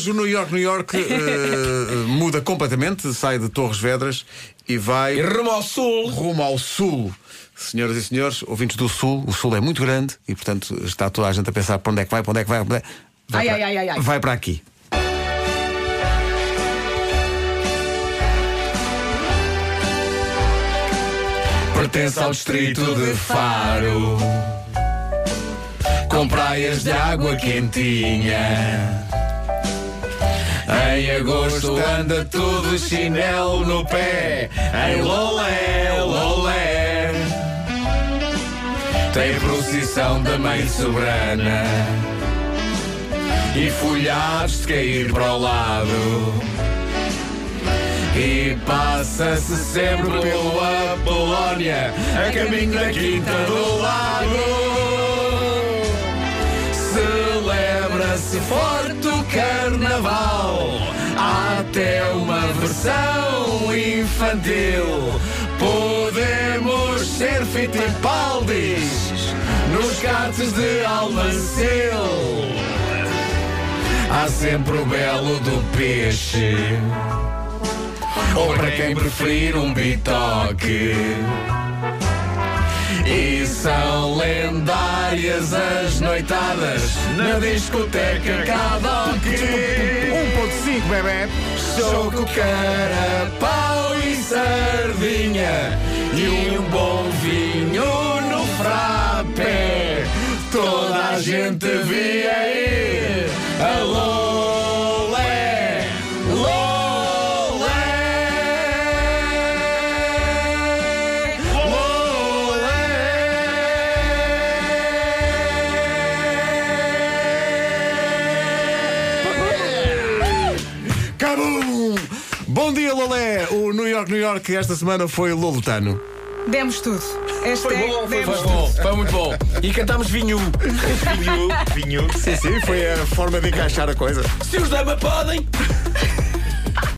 Hoje o New York, New York eh, muda completamente, sai de Torres Vedras e vai E rumo ao sul. rumo ao sul. Senhoras e senhores, ouvintes do sul, o sul é muito grande e, portanto, está toda a gente a pensar para onde é que vai, para onde é que vai, para onde é... vai Ai, para... ai, ai, ai, ai. Vai para aqui. Pertence ao distrito de Faro. Com praias de água quentinha. Em agosto anda tudo chinelo no pé. Em lolé, lolé. Tem procissão da Mãe Soberana. E folhados de cair para o lado. E passa-se sempre pela Polónia, a caminho da Quinta do Lago. Celebra-se forte o carnaval, até uma versão infantil. Podemos ser Fittipaldis nos cartes de Almancil. Há sempre o belo do peixe. Ou para quem preferir um bitoque. E são lendárias as noitadas na discoteca Cadoque. 1.5, bebê. Choco, carapau e sardinha E um bom vinho no frappé. Toda a gente via ir Cabum! Bom dia, Lolé! O New York, New York esta semana foi Lolotano. Demos tudo. Hashtag Foi bom, foi, demos foi bom, foi muito bom. E cantámos vinho. Vinho, vinho. Sim, sim, foi a forma de encaixar a coisa. Se os dama podem.